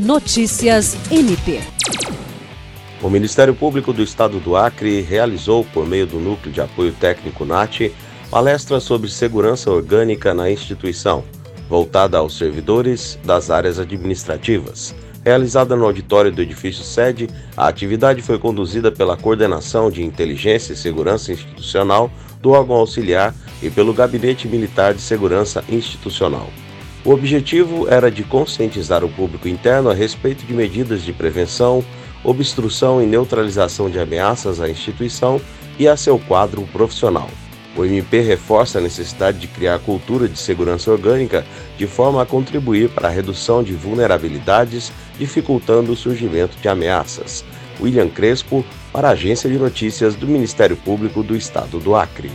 Notícias MP. O Ministério Público do Estado do Acre realizou, por meio do Núcleo de Apoio Técnico NAT, palestra sobre segurança orgânica na instituição, voltada aos servidores das áreas administrativas. Realizada no auditório do edifício sede, a atividade foi conduzida pela Coordenação de Inteligência e Segurança Institucional do órgão auxiliar e pelo Gabinete Militar de Segurança Institucional. O objetivo era de conscientizar o público interno a respeito de medidas de prevenção, obstrução e neutralização de ameaças à instituição e a seu quadro profissional. O MP reforça a necessidade de criar cultura de segurança orgânica de forma a contribuir para a redução de vulnerabilidades, dificultando o surgimento de ameaças. William Crespo, para a Agência de Notícias do Ministério Público do Estado do Acre.